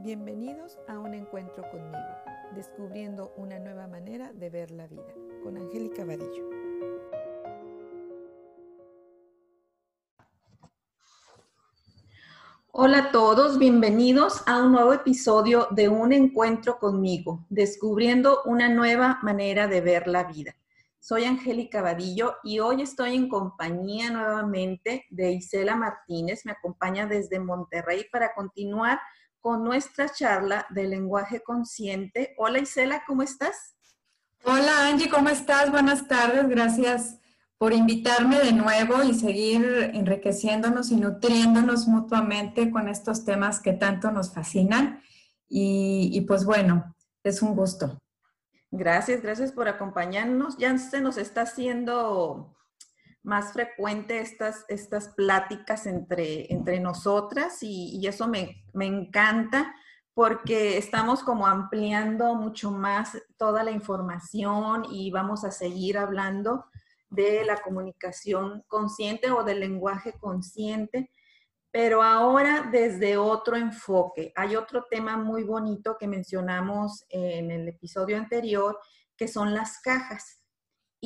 Bienvenidos a un encuentro conmigo, descubriendo una nueva manera de ver la vida, con Angélica Vadillo. Hola a todos, bienvenidos a un nuevo episodio de Un encuentro conmigo, descubriendo una nueva manera de ver la vida. Soy Angélica Vadillo y hoy estoy en compañía nuevamente de Isela Martínez, me acompaña desde Monterrey para continuar con nuestra charla de lenguaje consciente. Hola Isela, ¿cómo estás? Hola Angie, ¿cómo estás? Buenas tardes, gracias por invitarme de nuevo y seguir enriqueciéndonos y nutriéndonos mutuamente con estos temas que tanto nos fascinan. Y, y pues bueno, es un gusto. Gracias, gracias por acompañarnos. Ya se nos está haciendo más frecuente estas, estas pláticas entre, entre nosotras y, eso me, encanta porque estamos como ampliando mucho más toda la información y vamos a seguir hablando de la comunicación consciente o del lenguaje consciente, pero ahora desde otro enfoque. Hay otro tema muy bonito que mencionamos en el episodio anterior, que son las cajas.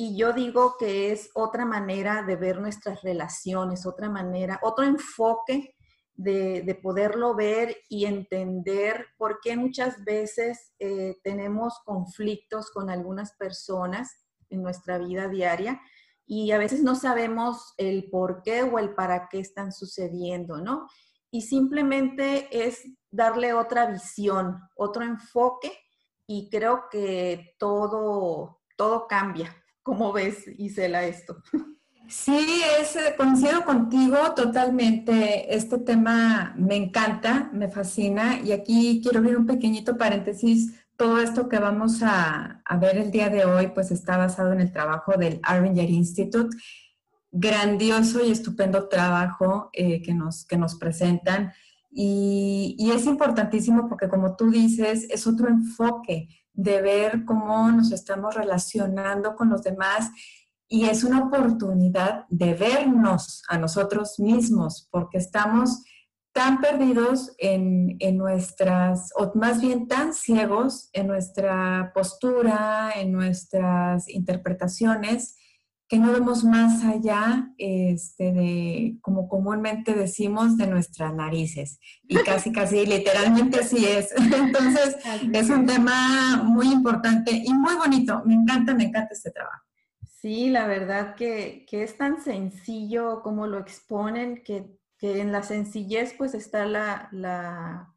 Y yo digo que es otra manera de ver nuestras relaciones, otra manera, otro enfoque de, poderlo ver y entender por qué muchas veces eh, tenemos conflictos con algunas personas en nuestra vida diaria y a veces no sabemos el por qué o el para qué están sucediendo, ¿no? Y simplemente es darle otra visión, otro enfoque y creo que todo, todo cambia ¿Cómo ves, Isela, esto? Sí, es, eh, coincido contigo totalmente. Este tema me encanta, me fascina y aquí quiero abrir un pequeñito paréntesis. Todo esto que vamos a, ver el día de hoy, pues está basado en el trabajo del Arringer Institute. Grandioso y estupendo trabajo eh, que, nos, que nos presentan. Y, y es importantísimo porque, como tú dices, es otro enfoque de ver cómo nos estamos relacionando con los demás y es una oportunidad de vernos a nosotros mismos porque estamos tan perdidos en, nuestras, o más bien tan ciegos en nuestra postura, en nuestras interpretaciones, que no vemos más allá este, de, como comúnmente decimos, de nuestras narices. Y casi, casi literalmente así es. Entonces, es un tema muy importante y muy bonito. Me encanta, me encanta este trabajo. Sí, la verdad que, es tan sencillo como lo exponen, que, en la sencillez pues está la, la,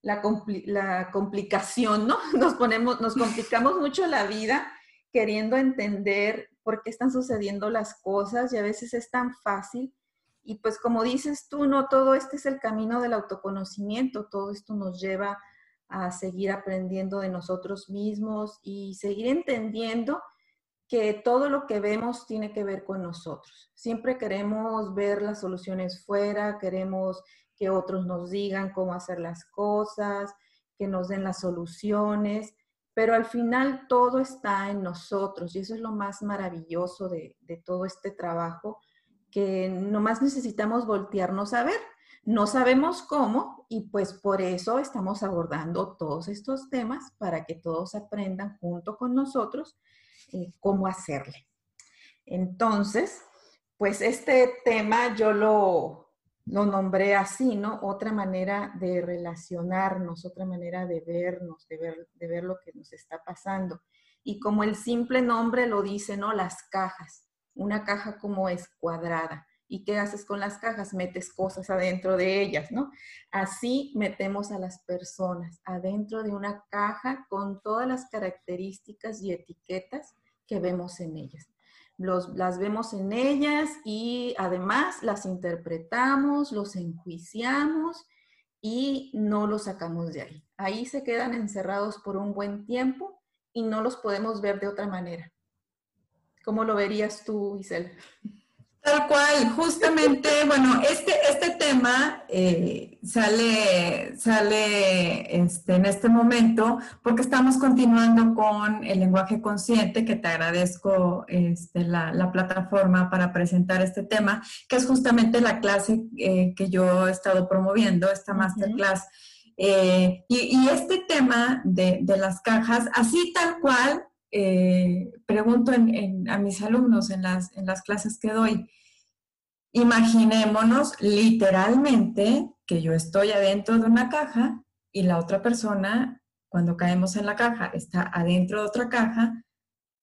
la, la complicación, ¿no? Nos ponemos, nos complicamos mucho la vida queriendo entender por qué están sucediendo las cosas y a veces es tan fácil. Y pues como dices tú, no todo este es el camino del autoconocimiento, todo esto nos lleva a seguir aprendiendo de nosotros mismos y seguir entendiendo que todo lo que vemos tiene que ver con nosotros. Siempre queremos ver las soluciones fuera, queremos que otros nos digan cómo hacer las cosas, que nos den las soluciones, pero al final todo está en nosotros y eso es lo más maravilloso de, todo este trabajo, que nomás necesitamos voltearnos a ver. No sabemos cómo y pues por eso estamos abordando todos estos temas para que todos aprendan junto con nosotros eh, cómo hacerle. Entonces, pues este tema yo lo, lo nombré así, ¿no? Otra manera de relacionarnos, otra manera de vernos, de ver, de ver lo que nos está pasando. Y como el simple nombre lo dice, ¿no? Las cajas. Una caja como es cuadrada. ¿Y qué haces con las cajas? Metes cosas adentro de ellas, ¿no? Así metemos a las personas adentro de una caja con todas las características y etiquetas que vemos en ellas las vemos en ellas y además las interpretamos, los enjuiciamos y no los sacamos de ahí. Ahí se quedan encerrados por un buen tiempo y no los podemos ver de otra manera. ¿Cómo lo verías tú, Isel? Tal cual, justamente, bueno, este, este tema eh, sale, sale este, en este momento porque estamos continuando con el lenguaje consciente, que te agradezco este, la, plataforma para presentar este tema, que es justamente la clase eh, que yo he estado promoviendo, esta masterclass. Eh, y, este tema de, las cajas, así tal cual, eh, pregunto a mis alumnos en las, en las clases que doy, imaginémonos literalmente que yo estoy adentro de una caja y la otra persona, cuando caemos en la caja, está adentro de otra caja.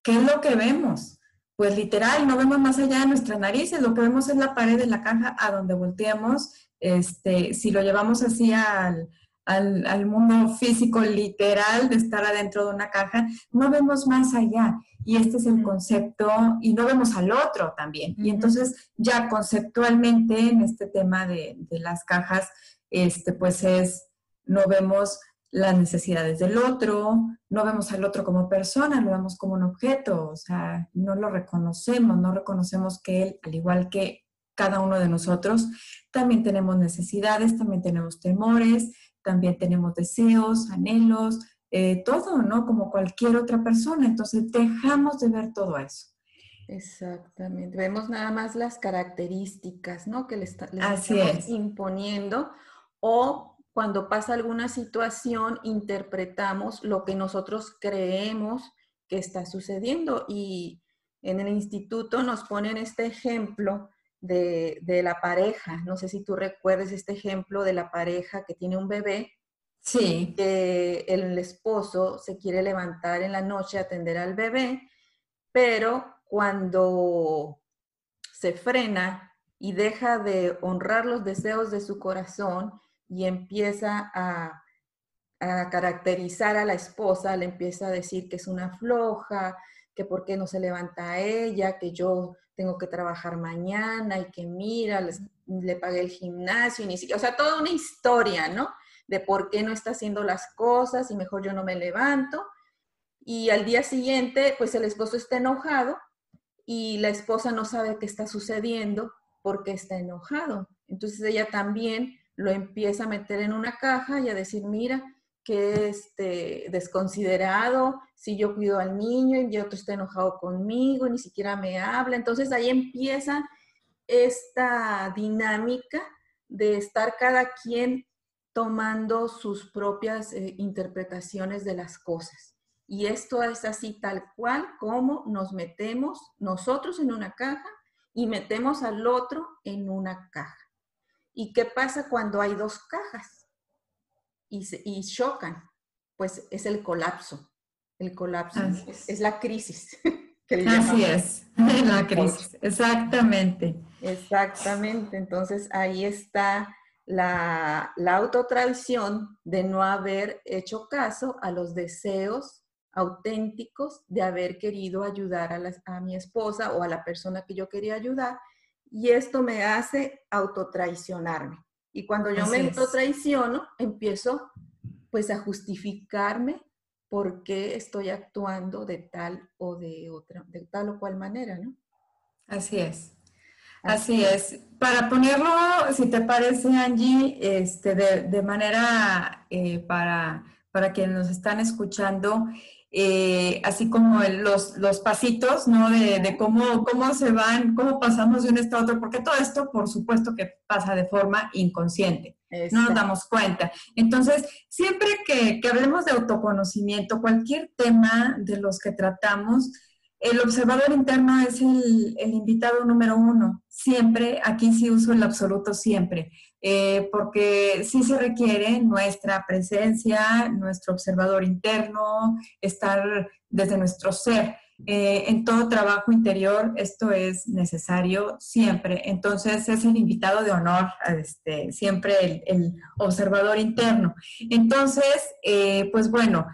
¿Qué es lo que vemos? Pues literal, no vemos más allá de nuestras narices, lo que vemos es la pared de la caja a donde volteamos. Este, si lo llevamos así al, al, mundo físico literal de estar adentro de una caja, no vemos más allá. Y este es el concepto, y no vemos al otro también. Y entonces ya conceptualmente en este tema de, de, las cajas, este, pues es, no vemos las necesidades del otro, no vemos al otro como persona, lo vemos como un objeto, o sea, no lo reconocemos, no reconocemos que él, al igual que cada uno de nosotros, también tenemos necesidades, también tenemos temores, también tenemos deseos, anhelos, eh, todo, ¿no? Como cualquier otra persona. Entonces dejamos de ver todo eso. Exactamente. Vemos nada más las características, ¿no? Que le, estamos imponiendo o cuando pasa alguna situación interpretamos lo que nosotros creemos que está sucediendo y en el instituto nos ponen este ejemplo de, la pareja. No sé si tú recuerdes este ejemplo de la pareja que tiene un bebé. Sí. Que el esposo se quiere levantar en la noche a atender al bebé, pero cuando se frena y deja de honrar los deseos de su corazón y empieza a, a caracterizar a la esposa, le empieza a decir que es una floja, que por qué no se levanta ella, que yo tengo que trabajar mañana y que mira, le pagué el gimnasio, y ni siquiera, o sea, toda una historia, ¿no? De por qué no está haciendo las cosas y mejor yo no me levanto. Y al día siguiente, pues el esposo está enojado y la esposa no sabe qué está sucediendo porque está enojado. Entonces ella también lo empieza a meter en una caja y a decir, mira, que este, desconsiderado, si yo cuido al niño y otro está enojado conmigo, ni siquiera me habla. Entonces ahí empieza esta dinámica de estar cada quien tomando sus propias eh, interpretaciones de las cosas. Y esto es así tal cual como nos metemos nosotros en una caja y metemos al otro en una caja. ¿Y qué pasa cuando hay dos cajas? Y, chocan, pues es el colapso. El colapso es. la crisis. Así es, la crisis, exactamente. Exactamente, entonces ahí está la, la autotraición de no haber hecho caso a los deseos auténticos de haber querido ayudar a, a, mi esposa o a la persona que yo quería ayudar. Y esto me hace autotraicionarme. Y cuando yo me traiciono, empiezo pues a justificarme por qué estoy actuando de tal o de otra, de tal o cual manera, ¿no? Así es. Así, es. Para ponerlo, si te parece, Angie, este, de, manera eh, para, para quienes nos están escuchando, eh, así como los, los, pasitos, ¿no? De, cómo, cómo se van, cómo pasamos de un estado a otro, porque todo esto, por supuesto, que pasa de forma inconsciente. No nos damos cuenta. Entonces, siempre que, que hablemos de autoconocimiento, cualquier tema de los que tratamos, el observador interno es el, el, invitado número uno. Siempre, aquí sí uso el absoluto siempre. Eh, porque sí se requiere nuestra presencia, nuestro observador interno, estar desde nuestro ser. Eh, en todo trabajo interior esto es necesario siempre. Entonces es el invitado de honor, este, siempre el, observador interno. Entonces, eh, pues bueno,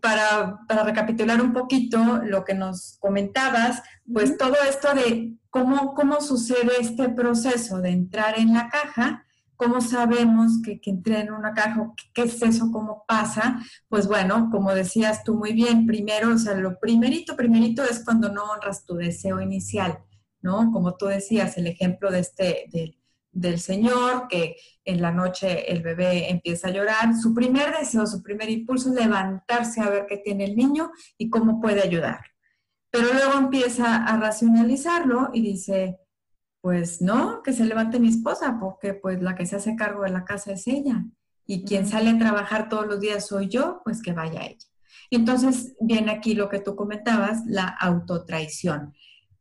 para, para, recapitular un poquito lo que nos comentabas, pues todo esto de cómo, cómo sucede este proceso de entrar en la caja, ¿Cómo sabemos que, que entré en una caja? ¿Qué es eso? ¿Cómo pasa? Pues bueno, como decías tú muy bien, primero, o sea, lo primerito, primerito es cuando no honras tu deseo inicial, ¿no? Como tú decías, el ejemplo de este, del señor, que en la noche el bebé empieza a llorar, su primer deseo, su primer impulso es levantarse a ver qué tiene el niño y cómo puede ayudar. Pero luego empieza a racionalizarlo y dice, pues no, que se levante mi esposa, porque pues la que se hace cargo de la casa es ella. y quien sale a trabajar todos los días soy yo, pues que vaya ella. Entonces viene aquí lo que tú comentabas, la autotraición.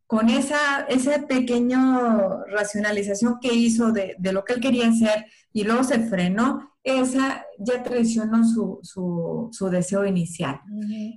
Con esa, esa pequeña racionalización que hizo de, de, lo que él quería hacer y luego se frenó, esa ya traicionó su, su, su deseo inicial.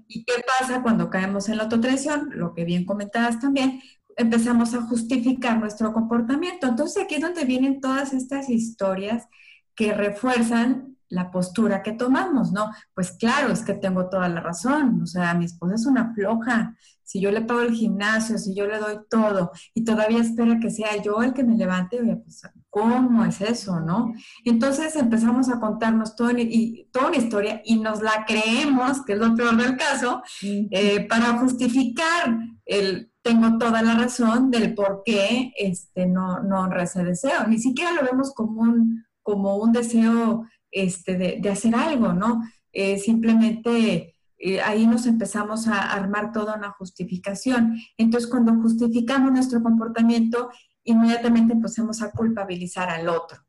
¿Y qué pasa cuando caemos en la autotraición? Lo que bien comentabas también, empezamos a justificar nuestro comportamiento. Entonces aquí es donde vienen todas estas historias que refuerzan la postura que tomamos, ¿no? Pues claro, es que tengo toda la razón, o sea, mi esposa es una floja, si yo le pago el gimnasio, si yo le doy todo y todavía espera que sea yo el que me levante, pues, ¿cómo es eso, no? Entonces empezamos a contarnos todo, y, toda una historia y nos la creemos, que es lo peor del caso, eh, para justificar el tengo toda la razón del por qué este, no, no honra ese deseo. Ni siquiera lo vemos como un, como un deseo este, de, hacer algo, ¿no? Eh, simplemente eh, ahí nos empezamos a armar toda una justificación. Entonces, cuando justificamos nuestro comportamiento, inmediatamente empezamos a culpabilizar al otro.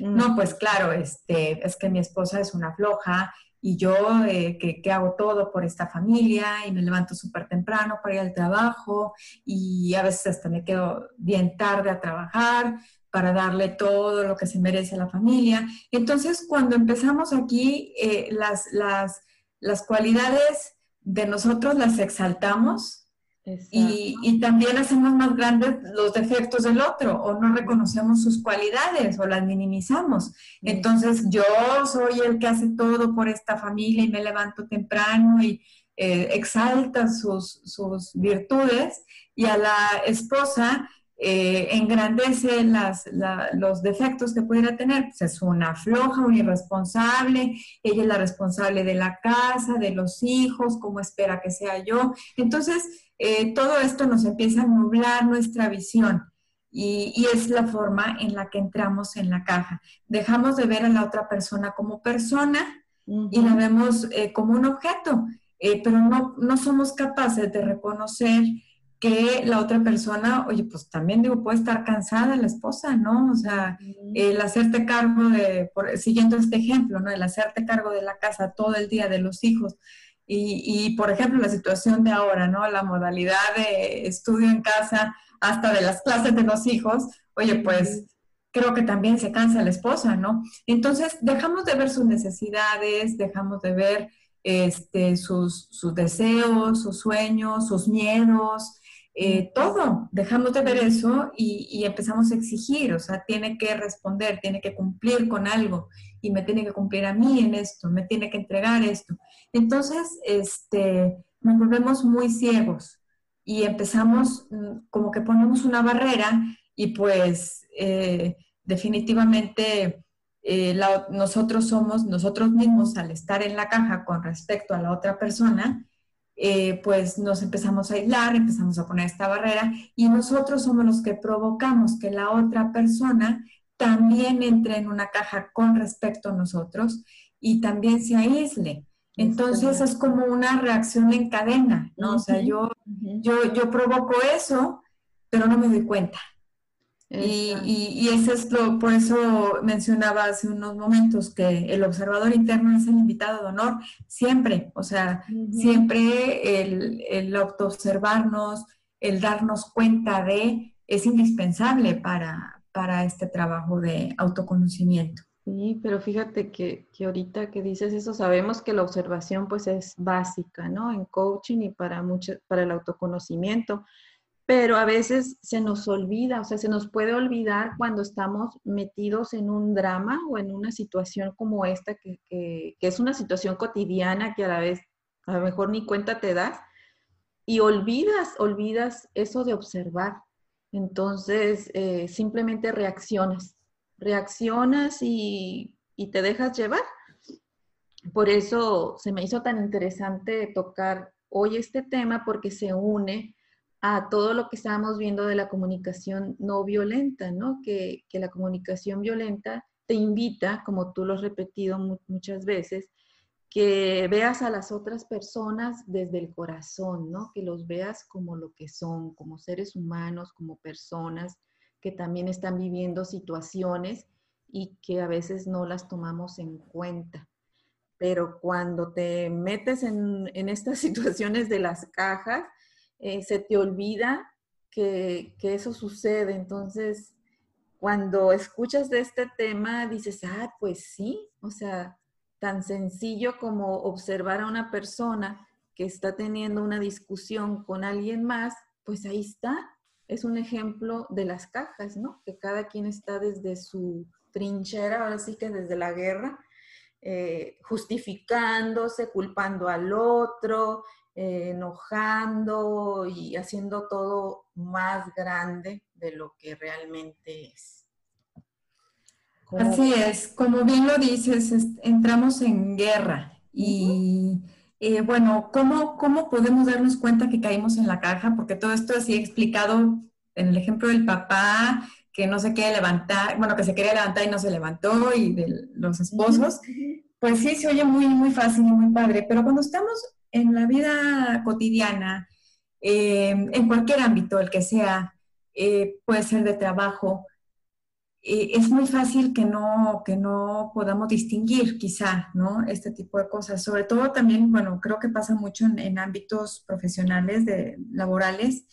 No, mm. pues claro, este, es que mi esposa es una floja y yo eh, que, hago todo por esta familia y me levanto súper temprano para ir al trabajo y a veces hasta me quedo bien tarde a trabajar para darle todo lo que se merece a la familia. Entonces, cuando empezamos aquí, eh, las, las, las, cualidades de nosotros las exaltamos y, y, también hacemos más grandes los defectos del otro o no reconocemos sus cualidades o las minimizamos. Entonces, yo soy el que hace todo por esta familia y me levanto temprano y eh, exalta sus, sus virtudes y a la esposa eh, engrandece los defectos que pudiera tener, pues es una floja, una irresponsable, ella es la responsable de la casa, de los hijos, cómo espera que sea yo. Entonces, eh, todo esto nos empieza a nublar nuestra visión. Y, es la forma en la que entramos en la caja. Dejamos de ver a la otra persona como persona y la vemos eh, como un objeto, pero no, no somos capaces de reconocer que la otra persona, oye, pues también digo, puede estar cansada la esposa, ¿no? O sea, el hacerte cargo de, siguiendo este ejemplo, ¿no? El hacerte cargo de la casa todo el día, de los hijos. Y, y, por ejemplo, la situación de ahora, ¿no? La modalidad de estudio en casa, hasta de las clases de los hijos, oye, pues creo que también se cansa la esposa, ¿no? Entonces, dejamos de ver sus necesidades, dejamos de ver este, sus, sus deseos, sus sueños, sus miedos, eh, todo, dejamos de ver eso y, empezamos a exigir, o sea, tiene que responder, tiene que cumplir con algo y me tiene que cumplir a mí en esto, me tiene que entregar esto. Entonces, este, nos volvemos muy ciegos y empezamos mm, como que ponemos una barrera y pues eh, definitivamente eh, nosotros somos nosotros mismos al estar en la caja con respecto a la otra persona, eh, pues nos empezamos a aislar, empezamos a poner esta barrera y nosotros somos los que provocamos que la otra persona también entre en una caja con respecto a nosotros y también se aísle. Entonces es como una reacción en cadena, ¿no? O sea, yo, yo, yo provoco eso, pero no me doy cuenta. Y, y, eso es lo, por eso mencionaba hace unos momentos que el observador interno es el invitado de honor, siempre, o sea, siempre el, el autoobservarnos, el darnos cuenta de, es indispensable para, para este trabajo de autoconocimiento. Sí, pero fíjate que, que, ahorita que dices eso, sabemos que la observación pues es básica, ¿no? En coaching y para, mucho, para el autoconocimiento pero a veces se nos olvida, o sea, se nos puede olvidar cuando estamos metidos en un drama o en una situación como esta, que, es una situación cotidiana que a la vez a lo mejor ni cuenta te das, y olvidas, olvidas eso de observar. Entonces, eh, simplemente reaccionas, reaccionas y, y te dejas llevar. Por eso se me hizo tan interesante tocar hoy este tema porque se une a todo lo que estábamos viendo de la comunicación no violenta, ¿no? Que, la comunicación violenta te invita, como tú lo has repetido muchas veces, que veas a las otras personas desde el corazón, ¿no? Que los veas como lo que son, como seres humanos, como personas que también están viviendo situaciones y que a veces no las tomamos en cuenta. Pero cuando te metes en, estas situaciones de las cajas, eh, se te olvida que, que, eso sucede. Entonces, cuando escuchas de este tema, dices, ah, pues sí, o sea, tan sencillo como observar a una persona que está teniendo una discusión con alguien más, pues ahí está. Es un ejemplo de las cajas, ¿no? Que cada quien está desde su trinchera, ahora sí que desde la guerra, eh, justificándose, culpando al otro, eh, enojando y haciendo todo más grande de lo que realmente es. Así es, como bien lo dices, entramos en guerra y eh, bueno, ¿cómo, ¿cómo podemos darnos cuenta que caímos en la caja? Porque todo esto así explicado en el ejemplo del papá que no se quiere levantar, bueno, que se quería levantar y no se levantó y de los esposos, pues sí, se oye muy, muy fácil y muy padre, pero cuando estamos en la vida cotidiana, eh, en cualquier ámbito, el que sea, eh, puede ser de trabajo, eh, es muy fácil que no, que no podamos distinguir quizá, ¿no? Este tipo de cosas. Sobre todo también, bueno, creo que pasa mucho en, ámbitos profesionales, de, laborales,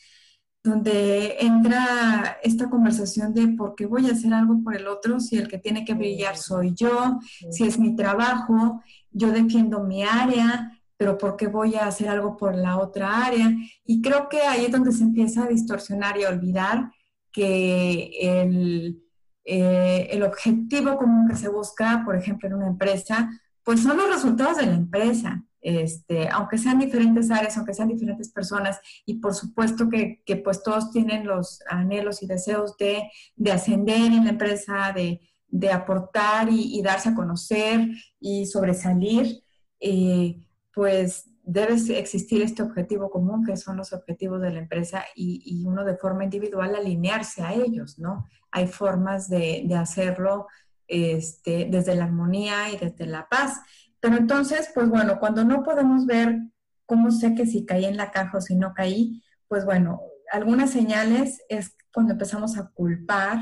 donde entra esta conversación de por qué voy a hacer algo por el otro si el que tiene que brillar soy yo, si es mi trabajo, yo defiendo mi área, pero por qué voy a hacer algo por la otra área. Y creo que ahí es donde se empieza a distorsionar y a olvidar que el eh, el objetivo común que se busca, por ejemplo, en una empresa, pues son los resultados de la empresa. Este, aunque sean diferentes áreas, aunque sean diferentes personas, y por supuesto que, que pues todos tienen los anhelos y deseos de, de ascender en la empresa, de, de aportar y, darse a conocer y sobresalir, eh, pues debe existir este objetivo común, que son los objetivos de la empresa, y, uno de forma individual alinearse a ellos, ¿no? hay formas de, hacerlo este, desde la armonía y desde la paz. Pero entonces, pues bueno, cuando no podemos ver cómo sé que si caí en la caja o si no caí, pues bueno, algunas señales es cuando empezamos a culpar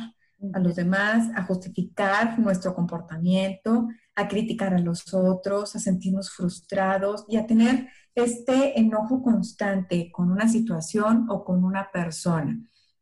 a los demás, a justificar nuestro comportamiento, a criticar a los otros, a sentirnos frustrados y a tener este enojo constante con una situación o con una persona.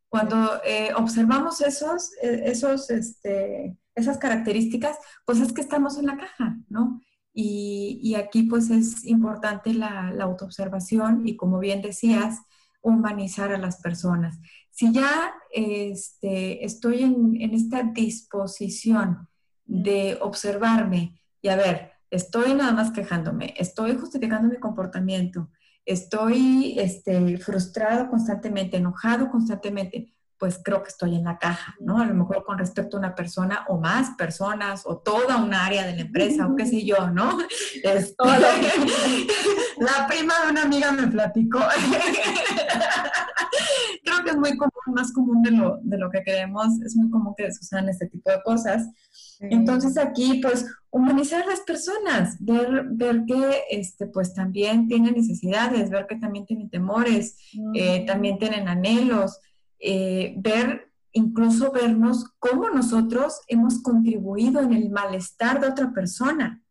Cuando eh, observamos esos, eh, esos, este, esas características, pues es que estamos en la caja, ¿no? Y, aquí pues es importante la, autoobservación y como bien decías, humanizar a las personas. Si ya este, estoy en, en esta disposición de observarme y a ver, estoy nada más quejándome, estoy justificando mi comportamiento, estoy este, frustrado constantemente, enojado constantemente, pues creo que estoy en la caja, ¿no? A lo mejor con respecto a una persona o más personas o toda una área de la empresa o qué sé yo, ¿no? Es todo. la prima de una amiga me platicó. creo que es muy común, más común de lo, de lo que queremos, es muy común que sucedan este tipo de cosas. Entonces aquí, pues, humanizar a las personas, ver, ver que, este, pues, también tienen necesidades, ver que también tienen temores, eh, también tienen anhelos, eh, ver, incluso vernos cómo nosotros hemos contribuido en el malestar de otra persona.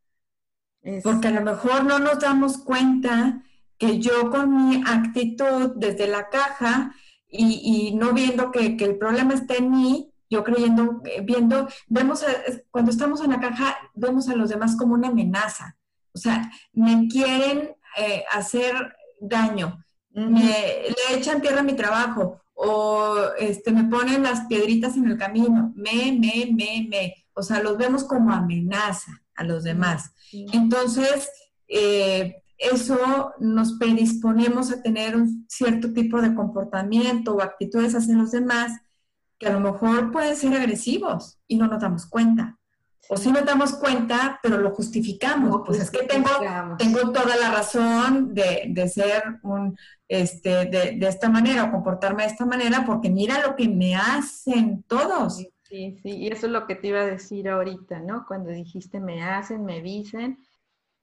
Porque a lo mejor no nos damos cuenta que yo con mi actitud desde la caja y, no viendo que, que el problema está en mí, yo creyendo, eh, viendo, vemos, cuando estamos en la caja, vemos a los demás como una amenaza. O sea, me quieren eh, hacer daño, me, le echan tierra a mi trabajo o este, me ponen las piedritas en el camino, me, me, me, me. O sea, los vemos como amenaza a los demás. Entonces, eh, eso nos predisponemos a tener un cierto tipo de comportamiento o actitudes hacia los demás que a lo mejor pueden ser agresivos y no nos damos cuenta. O sí nos damos cuenta, pero lo justificamos. pues es que tengo, tengo toda la razón de, de ser un, este, de, de, esta manera o comportarme de esta manera porque mira lo que me hacen todos. Sí, sí, y eso es lo que te iba a decir ahorita, ¿no? Cuando dijiste me hacen, me dicen.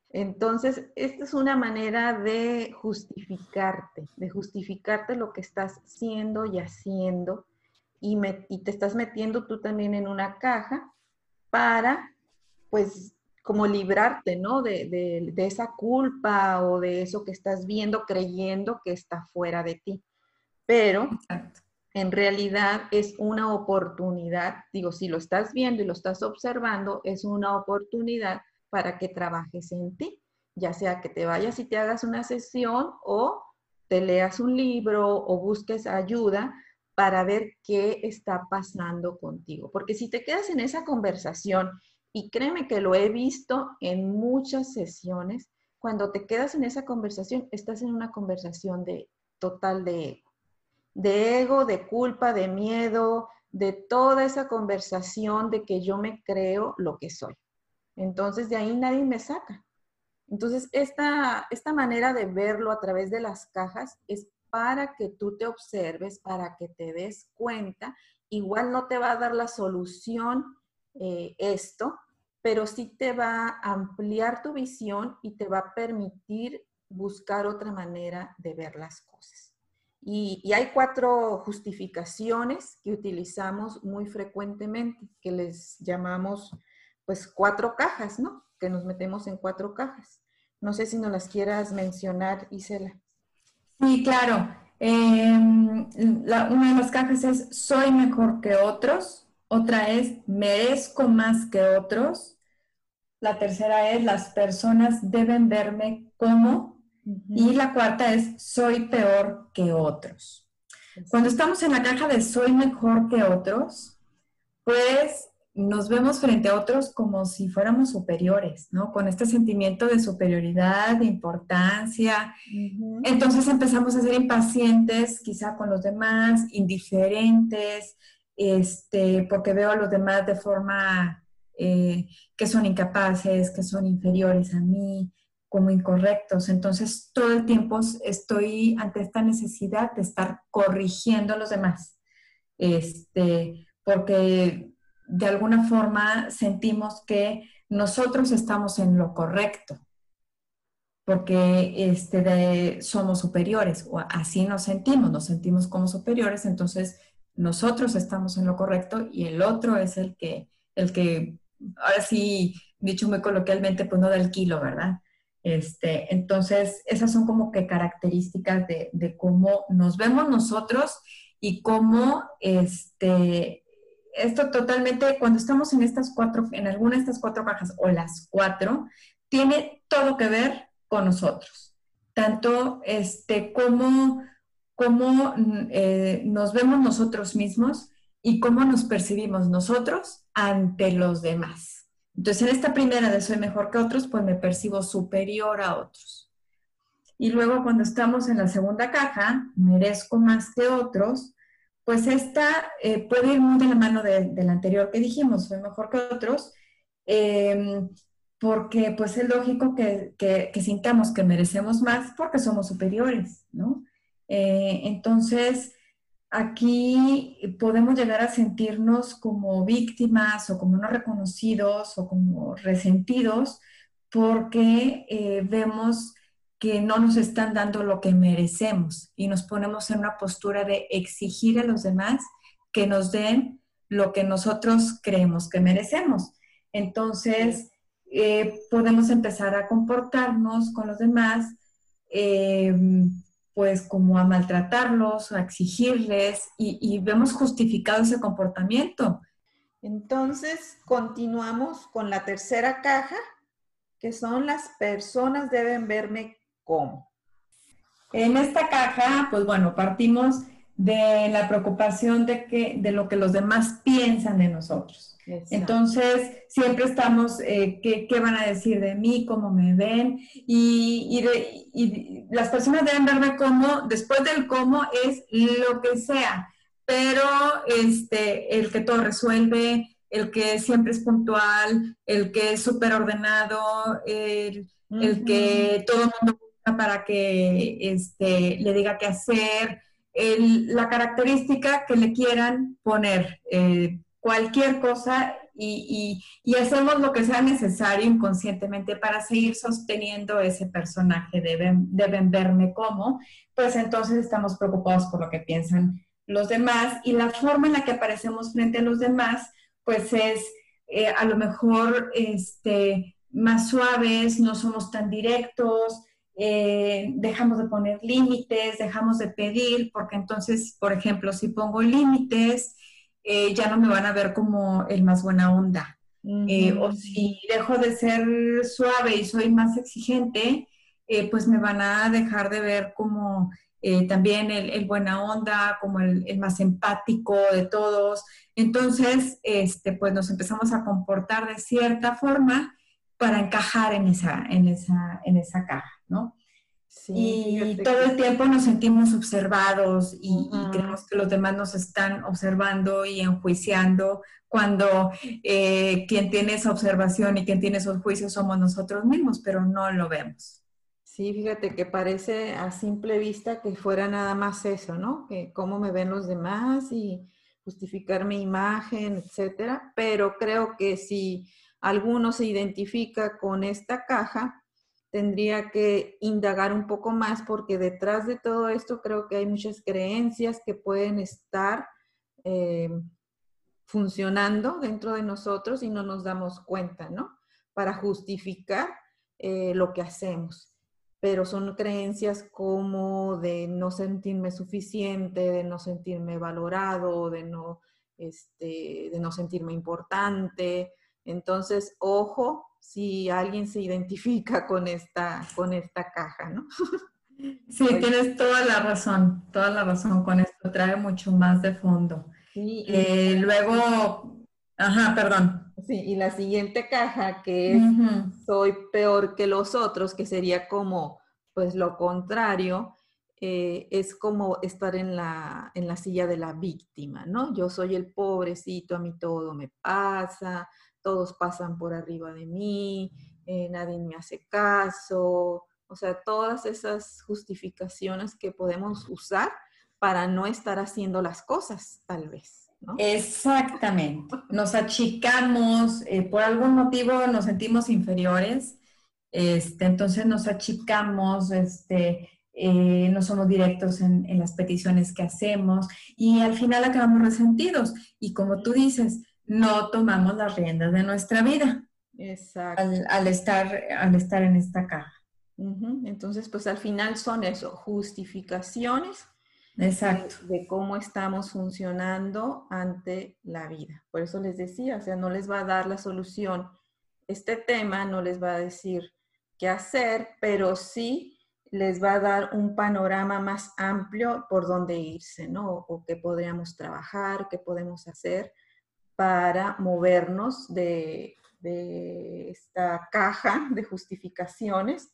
Entonces, esta es una manera de justificarte, de justificarte lo que estás siendo y haciendo y, te estás metiendo tú también en una caja para, pues, como librarte, ¿no? De, de, esa culpa o de eso que estás viendo, creyendo que está fuera de ti. Pero en realidad es una oportunidad, digo, si lo estás viendo y lo estás observando, es una oportunidad para que trabajes en ti, ya sea que te vayas y te hagas una sesión o te leas un libro o busques ayuda para ver qué está pasando contigo. Porque si te quedas en esa conversación, y créeme que lo he visto en muchas sesiones, cuando te quedas en esa conversación, estás en una conversación de total de ego. De ego, de culpa, de miedo, de toda esa conversación de que yo me creo lo que soy. Entonces de ahí nadie me saca. Entonces esta, esta manera de verlo a través de las cajas es para que tú te observes, para que te des cuenta. Igual no te va a dar la solución eh, esto, pero sí te va a ampliar tu visión y te va a permitir buscar otra manera de ver las cosas. Y, hay cuatro justificaciones que utilizamos muy frecuentemente, que les llamamos pues cuatro cajas, ¿no? Que nos metemos en cuatro cajas. No sé si nos las quieras mencionar, Isela. Sí, claro. Em, una de las cajas es soy mejor que otros. Otra es merezco más que otros. La tercera es las personas deben verme como. Y la cuarta es soy peor que otros. Cuando estamos en la caja de soy mejor que otros, pues nos vemos frente a otros como si fuéramos superiores, ¿no? Con este sentimiento de superioridad, de importancia. Entonces empezamos a ser impacientes quizá con los demás, indiferentes, este, porque veo a los demás de forma eh, que son incapaces, que son inferiores a mí, como incorrectos. Entonces todo el tiempo estoy ante esta necesidad de estar corrigiendo a los demás, este, porque de alguna forma sentimos que nosotros estamos en lo correcto, porque este, somos superiores, o así nos sentimos, nos sentimos como superiores, entonces nosotros estamos en lo correcto y el otro es el que, el que, ahora sí, dicho muy coloquialmente, pues no da el kilo, ¿verdad? Este, entonces, esas son como que características de, de cómo nos vemos nosotros y cómo este, esto totalmente, cuando estamos en estas cuatro, en alguna de estas cuatro cajas o las cuatro, tiene todo que ver con nosotros. Tanto este, cómo, cómo eh, nos vemos nosotros mismos y cómo nos percibimos nosotros ante los demás. Entonces, en esta primera de soy mejor que otros, pues me percibo superior a otros. Y luego cuando estamos en la segunda caja, merezco más que otros, pues esta eh, puede ir muy de la mano de, la anterior que dijimos, soy mejor que otros, em, porque pues es lógico que, sintamos que merecemos más porque somos superiores, ¿no? Eh, entonces, aquí podemos llegar a sentirnos como víctimas o como no reconocidos o como resentidos porque eh, vemos que no nos están dando lo que merecemos y nos ponemos en una postura de exigir a los demás que nos den lo que nosotros creemos que merecemos. Entonces, eh, podemos empezar a comportarnos con los demás, eh, pues como a maltratarlos, a exigirles y, y vemos justificado ese comportamiento. Entonces, continuamos con la tercera caja, que son las personas deben verme cómo. En esta caja, pues bueno, partimos de la preocupación de, que, de lo que los demás piensan de nosotros. Entonces, siempre estamos, eh, ¿qué, van a decir de mí? ¿Cómo me ven? Y, y, las personas deben verme como, después del cómo, es lo que sea, pero este, el que todo resuelve, el que siempre es puntual, el que es súper ordenado, el, el que todo el mundo para que este, le diga qué hacer, la característica que le quieran poner, eh, cualquier cosa y, hacemos lo que sea necesario inconscientemente para seguir sosteniendo ese personaje, deben, deben verme como, pues entonces estamos preocupados por lo que piensan los demás y la forma en la que aparecemos frente a los demás, pues es eh, a lo mejor este, más suaves, no somos tan directos, eh, dejamos de poner límites, dejamos de pedir, porque entonces, por ejemplo, si pongo límites, eh, ya no me van a ver como el más buena onda. o si dejo de ser suave y soy más exigente, pues me van a dejar de ver como también el, buena onda, como el, el, más empático de todos. Entonces, este, pues nos empezamos a comportar de cierta forma para encajar en esa, en esa, en esa caja, ¿no? y todo el tiempo nos sentimos observados y, creemos que los demás nos están observando y enjuiciando cuando eh, quien tiene esa observación y quien tiene esos juicios somos nosotros mismos, pero no lo vemos. Sí, fíjate que parece a simple vista que fuera nada más eso, ¿no? Que cómo me ven los demás y justificar mi imagen, etcétera. Pero creo que si alguno se identifica con esta caja, tendría que indagar un poco más porque detrás de todo esto creo que hay muchas creencias que pueden estar eh, funcionando dentro de nosotros y no nos damos cuenta, ¿no? Para justificar eh, lo que hacemos. Pero son creencias como de no sentirme suficiente, de no sentirme valorado, de no, este, de no sentirme importante, entonces, ojo si alguien se identifica con esta, con esta caja, ¿no? Sí, tienes toda la razón, toda la razón con esto, trae mucho más de fondo. Sí, eh, luego, ajá, perdón. Sí, y la siguiente caja que es soy peor que los otros, que sería como, pues lo contrario, eh, es como estar en la, en la silla de la víctima, ¿no? Yo soy el pobrecito, a mí todo me pasa, todos pasan por arriba de mí, eh, nadie me hace caso, o sea, todas esas justificaciones que podemos usar para no estar haciendo las cosas, tal vez. Exactamente. Nos achicamos, eh, por algún motivo nos sentimos inferiores, este, entonces nos achicamos, este, eh, no somos directos en, las peticiones que hacemos y al final acabamos resentidos. Y como tú dices, no tomamos las riendas de nuestra vida. Exacto. Al, estar, al estar en esta caja. Entonces, pues al final son eso, justificaciones Exacto. De, cómo estamos funcionando ante la vida. Por eso les decía, o sea, no les va a dar la solución. Este tema no les va a decir qué hacer, pero sí les va a dar un panorama más amplio por dónde irse, ¿no? O qué podríamos trabajar, qué podemos hacer para movernos de, esta caja de justificaciones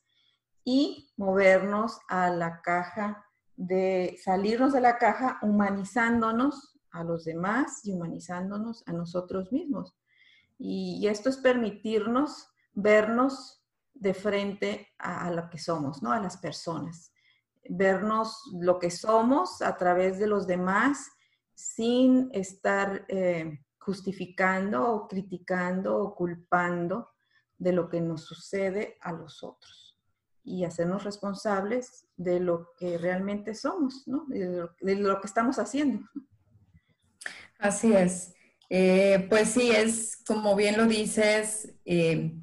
y movernos a la caja de salirnos de la caja humanizándonos a los demás y humanizándonos a nosotros mismos. Y, esto es permitirnos vernos de frente a, lo que somos, ¿no? A las personas. Vernos lo que somos a través de los demás sin estar eh, justificando o criticando o culpando de lo que nos sucede a los otros y hacernos responsables de lo que realmente somos, ¿no? de, lo, que estamos haciendo. Así es. Eh, pues sí, es como bien lo dices, eh,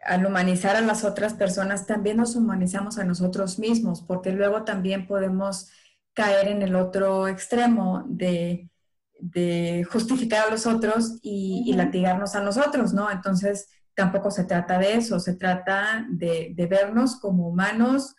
al humanizar a las otras personas, también nos humanizamos a nosotros mismos, porque luego también podemos caer en el otro extremo de de justificar a los otros y, latigarnos a nosotros, ¿no? Entonces, tampoco se trata de eso, se trata de, vernos como humanos,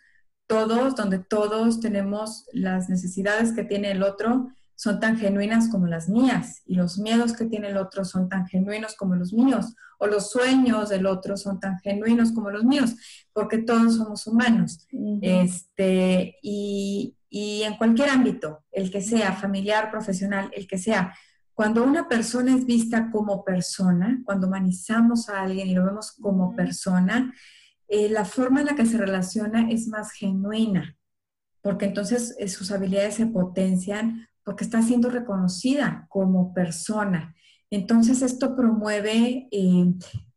todos, donde todos tenemos las necesidades que tiene el otro, son tan genuinas como las mías, y los miedos que tiene el otro son tan genuinos como los míos, o los sueños del otro son tan genuinos como los míos, porque todos somos humanos. este, y, y en cualquier ámbito, el que sea, familiar, profesional, el que sea, cuando una persona es vista como persona, cuando humanizamos a alguien y lo vemos como persona, eh, la forma en la que se relaciona es más genuina, porque entonces eh, sus habilidades se potencian porque está siendo reconocida como persona. Entonces esto promueve eh,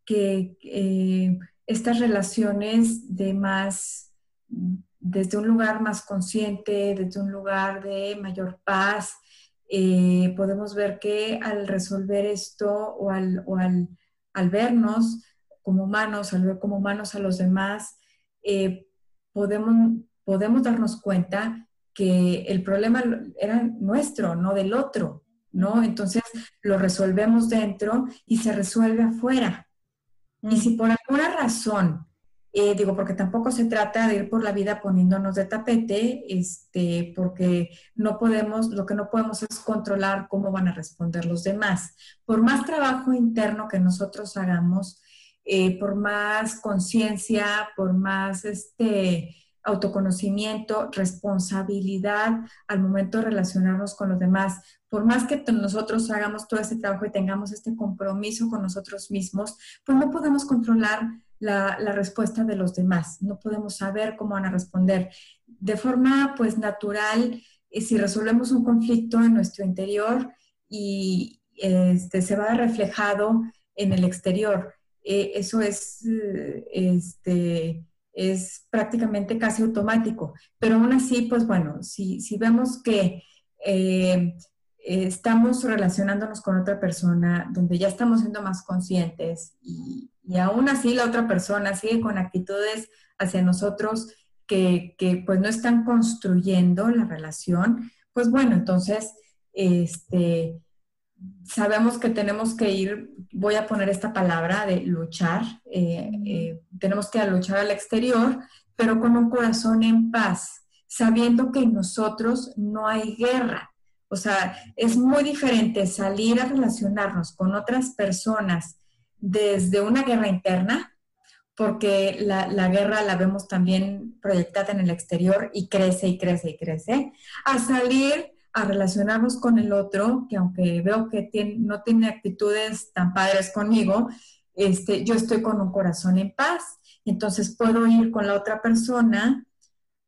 que estas relaciones de más desde un lugar más consciente, desde un lugar de mayor paz, eh, podemos ver que al resolver esto o al, al, vernos como humanos, al ver como humanos a los demás, eh, podemos, podemos darnos cuenta que el problema era nuestro, no del otro, ¿no? Entonces lo resolvemos dentro y se resuelve afuera. Y si por alguna razón, eh, digo, porque tampoco se trata de ir por la vida poniéndonos de tapete, este, porque no podemos, lo que no podemos es controlar cómo van a responder los demás. Por más trabajo interno que nosotros hagamos, eh, por más conciencia, por más este, autoconocimiento, responsabilidad al momento de relacionarnos con los demás. Por más que nosotros hagamos todo este trabajo y tengamos este compromiso con nosotros mismos, pues no podemos controlar la, respuesta de los demás, no podemos saber cómo van a responder. De forma pues natural, eh, si resolvemos un conflicto en nuestro interior y este, se va reflejado en el exterior. Eh, eso es eh, este, es prácticamente casi automático. Pero aún así, pues bueno, si, vemos que eh, estamos relacionándonos con otra persona donde ya estamos siendo más conscientes y, aún así la otra persona sigue con actitudes hacia nosotros que, que, pues no están construyendo la relación, pues bueno, entonces, este, sabemos que tenemos que ir, voy a poner esta palabra de luchar, eh, eh, tenemos que luchar al exterior, pero con un corazón en paz, sabiendo que en nosotros no hay guerra. O sea, es muy diferente salir a relacionarnos con otras personas desde una guerra interna, porque la, la, guerra la vemos también proyectada en el exterior y crece y crece y crece, a salir a relacionarnos con el otro, que aunque veo que no tiene actitudes tan padres conmigo, este, yo estoy con un corazón en paz. Entonces puedo ir con la otra persona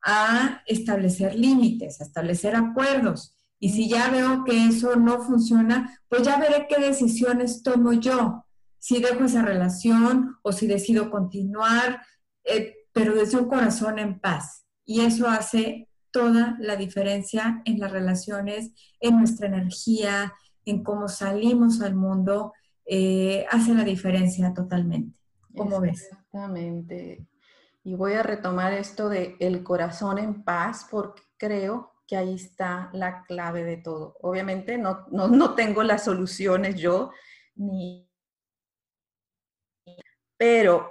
a establecer límites, a establecer acuerdos. Y si ya veo que eso no funciona, pues ya veré qué decisiones tomo yo. Si dejo esa relación o si decido continuar, eh, pero desde un corazón en paz. Y eso hace toda la diferencia en las relaciones, en nuestra energía, en cómo salimos al mundo, eh, hace la diferencia totalmente. ¿Cómo ves? Exactamente. Y voy a retomar esto de el corazón en paz porque creo que ahí está la clave de todo. Obviamente no, no, no tengo las soluciones yo, ni... Pero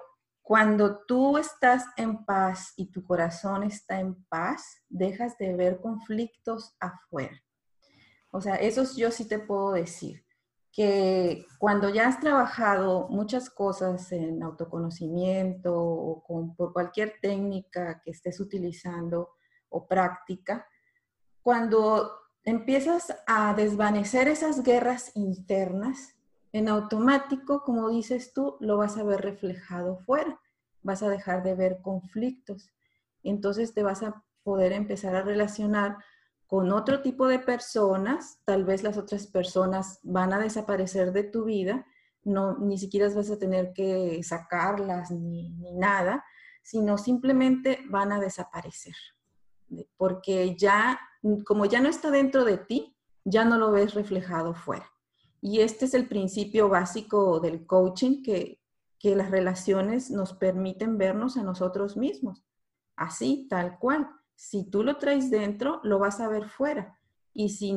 cuando tú estás en paz y tu corazón está en paz, dejas de ver conflictos afuera. O sea, eso yo sí te puedo decir, que cuando ya has trabajado muchas cosas en autoconocimiento o por cualquier técnica que estés utilizando o práctica, cuando empiezas a desvanecer esas guerras internas, en automático, como dices tú, lo vas a ver reflejado fuera. Vas a dejar de ver conflictos. Entonces te vas a poder empezar a relacionar con otro tipo de personas. Tal vez las otras personas van a desaparecer de tu vida. No, ni siquiera vas a tener que sacarlas ni, ni nada, sino simplemente van a desaparecer. Porque ya, como ya no está dentro de ti, ya no lo ves reflejado fuera. Y este es el principio básico del coaching, que, las relaciones nos permiten vernos a nosotros mismos, así, tal cual. Si tú lo traes dentro, lo vas a ver fuera. Y si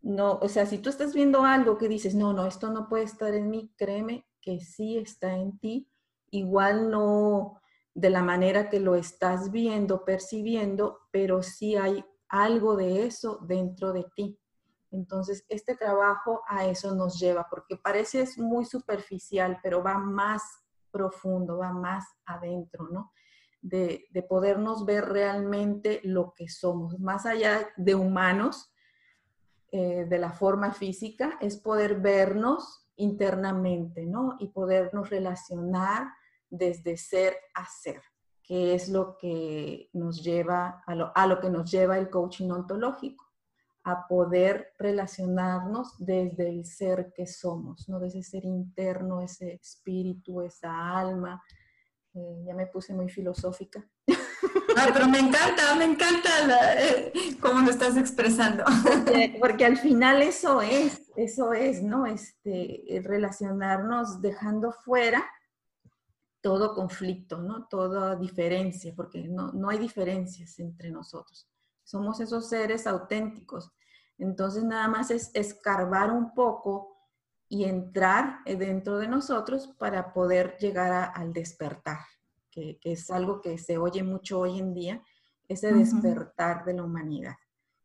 no, o sea, si tú estás viendo algo que dices, no, no, esto no puede estar en mí, créeme que sí está en ti. Igual no de la manera que lo estás viendo, percibiendo, pero sí hay algo de eso dentro de ti. Entonces, este trabajo a eso nos lleva, porque parece muy superficial, pero va más profundo, va más adentro, ¿no? De, podernos ver realmente lo que somos, más allá de humanos, eh, de la forma física, es poder vernos internamente, ¿no? Y podernos relacionar desde ser a ser, que es lo que nos lleva, a lo, a lo que nos lleva el coaching ontológico a poder relacionarnos desde el ser que somos, ¿no? Desde ese ser interno, ese espíritu, esa alma. Eh, ya me puse muy filosófica, pero me encanta, me encanta eh, cómo lo estás expresando. Porque, al final eso es, eso es, ¿no? Este, relacionarnos dejando fuera todo conflicto, ¿no? Toda diferencia, porque no, no hay diferencias entre nosotros. Somos esos seres auténticos. Entonces nada más es escarbar un poco y entrar dentro de nosotros para poder llegar al despertar, que, es algo que se oye mucho hoy en día, ese despertar de la humanidad.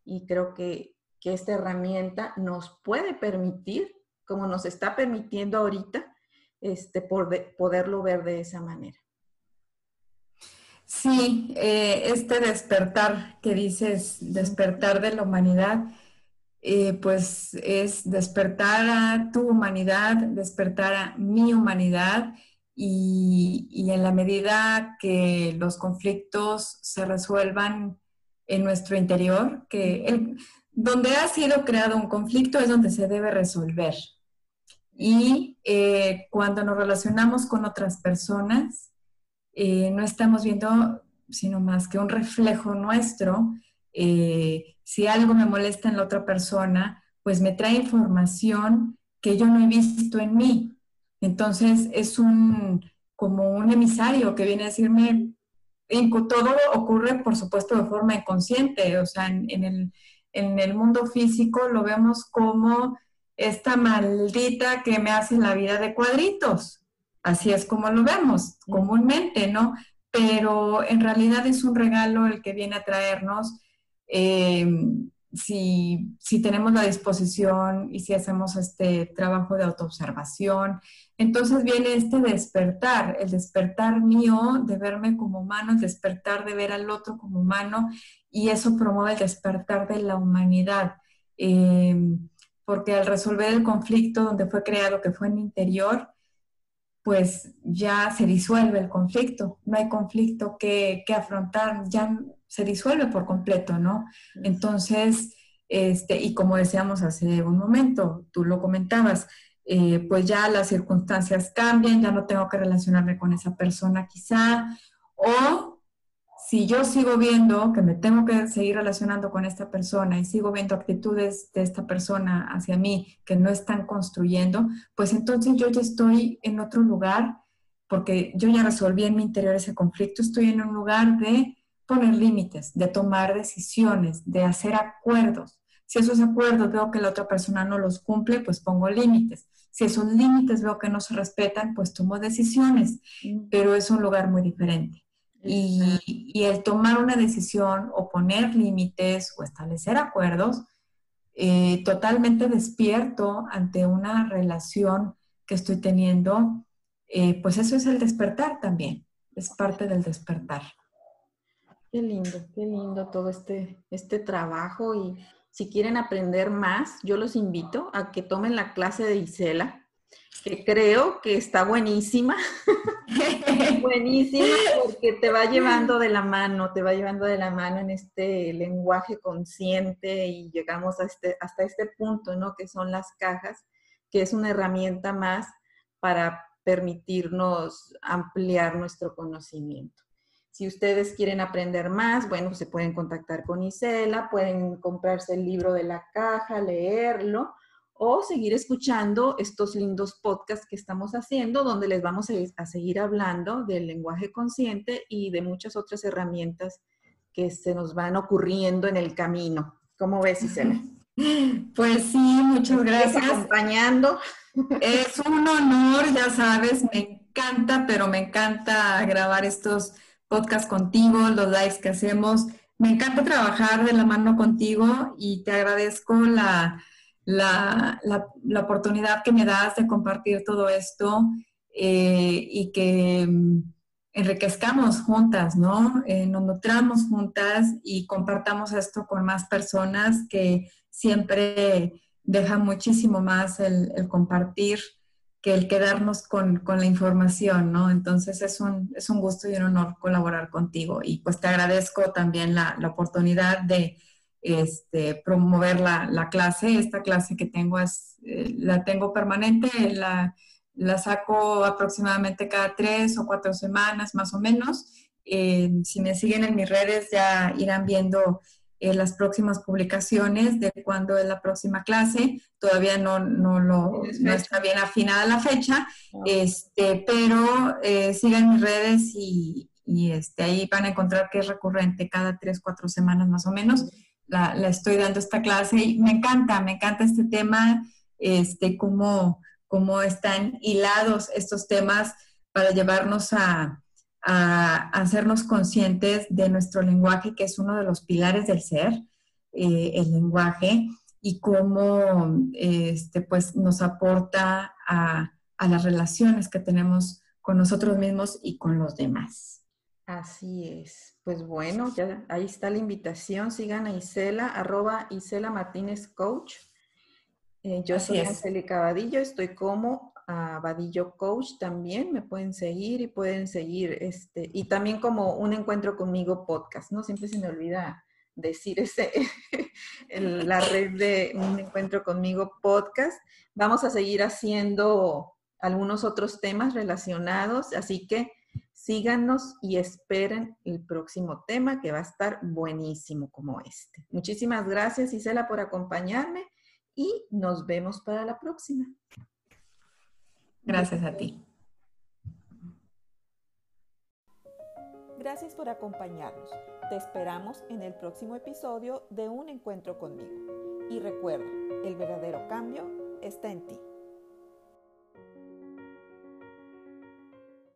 Y creo que, que esta herramienta nos puede permitir, como nos está permitiendo ahorita, este, por poderlo ver de esa manera. Sí, eh, este despertar que dices, despertar de la humanidad, eh, pues es despertar a tu humanidad, despertar a mi humanidad y, en la medida que los conflictos se resuelvan en nuestro interior, que donde ha sido creado un conflicto es donde se debe resolver. Y eh, cuando nos relacionamos con otras personas, eh, no estamos viendo sino más que un reflejo nuestro eh, si algo me molesta en la otra persona, pues me trae información que yo no he visto en mí. Entonces es un como un emisario que viene a decirme, todo ocurre por supuesto de forma inconsciente, o sea, en, el, en el mundo físico lo vemos como esta maldita que me hace la vida de cuadritos. Así es como lo vemos comúnmente, ¿no? Pero en realidad es un regalo el que viene a traernos eh, si, si, tenemos la disposición y si hacemos este trabajo de autoobservación. Entonces viene este despertar, el despertar mío de verme como humano, el despertar de ver al otro como humano y eso promueve el despertar de la humanidad. Eh, porque al resolver el conflicto donde fue creado, que fue en interior, pues ya se disuelve el conflicto, no hay conflicto que, que afrontar, ya se disuelve por completo, ¿no? Entonces, este, y como decíamos hace un momento, tú lo comentabas, eh, pues ya las circunstancias cambian, ya no tengo que relacionarme con esa persona quizá, o si yo sigo viendo que me tengo que seguir relacionando con esta persona y sigo viendo actitudes de esta persona hacia mí que no están construyendo, pues entonces yo ya estoy en otro lugar, porque yo ya resolví en mi interior ese conflicto, estoy en un lugar de poner límites, de tomar decisiones, de hacer acuerdos. Si esos acuerdos veo que la otra persona no los cumple, pues pongo límites. Si esos límites veo que no se respetan, pues tomo decisiones, mm. pero es un lugar muy diferente. Y, el tomar una decisión o poner límites o establecer acuerdos, eh, totalmente despierto ante una relación que estoy teniendo, eh, pues eso es el despertar también, es parte del despertar. Qué lindo, qué lindo todo este, este trabajo y si quieren aprender más, yo los invito a que tomen la clase de Isela, que creo que está buenísima. buenísima porque te va llevando de la mano, te va llevando de la mano en este lenguaje consciente y llegamos a este, hasta este punto, ¿no? Que son las cajas, que es una herramienta más para permitirnos ampliar nuestro conocimiento. Si ustedes quieren aprender más, bueno, se pueden contactar con Isela, pueden comprarse el libro de la caja, leerlo o seguir escuchando estos lindos podcasts que estamos haciendo, donde les vamos a, seguir hablando del lenguaje consciente y de muchas otras herramientas que se nos van ocurriendo en el camino. ¿Cómo ves, Isela? Pues sí, muchas gracias. acompañando. Es un honor, ya sabes, me encanta, pero me encanta grabar estos podcast contigo, los lives que hacemos. Me encanta trabajar de la mano contigo y te agradezco la, la, la, oportunidad que me das de compartir todo esto eh, y que mm, enriquezcamos juntas, ¿no? Eh, nos nutramos juntas y compartamos esto con más personas que siempre deja muchísimo más el, el compartir que el quedarnos con, con, la información, ¿no? Entonces es un, es un gusto y un honor colaborar contigo y pues te agradezco también la, la oportunidad de este, promover la, la, clase. Esta clase que tengo es, eh, la tengo permanente, la, la saco aproximadamente cada tres o cuatro semanas más o menos si me siguen en mis redes ya irán viendo eh, las próximas publicaciones de cuándo es la próxima clase. Todavía no, no, lo, no está bien afinada la fecha, este, pero eh, sigan mis redes y, y, este, ahí van a encontrar que es recurrente cada tres, cuatro semanas más o menos. La, estoy dando esta clase y me encanta, me encanta este tema, este, cómo, cómo están hilados estos temas para llevarnos a, a hacernos conscientes de nuestro lenguaje, que es uno de los pilares del ser, eh, el lenguaje, y cómo este, pues, nos aporta a, las relaciones que tenemos con nosotros mismos y con los demás. Así es. Pues bueno, ya ahí está la invitación. Sigan a Isela, arroba Isela Martínez Coach. Eh, yo soy Angélica Vadillo, estoy como a Vadillo Coach también, me pueden seguir y pueden seguir, este, y también como un encuentro conmigo podcast, ¿no? Siempre se me olvida decir ese, la red de un encuentro conmigo podcast. Vamos a seguir haciendo algunos otros temas relacionados, así que síganos y esperen el próximo tema que va a estar buenísimo como este. Muchísimas gracias Isela por acompañarme y nos vemos para la próxima. Gracias a ti. Gracias por acompañarnos. Te esperamos en el próximo episodio de Un Encuentro conmigo. Y recuerda, el verdadero cambio está en ti.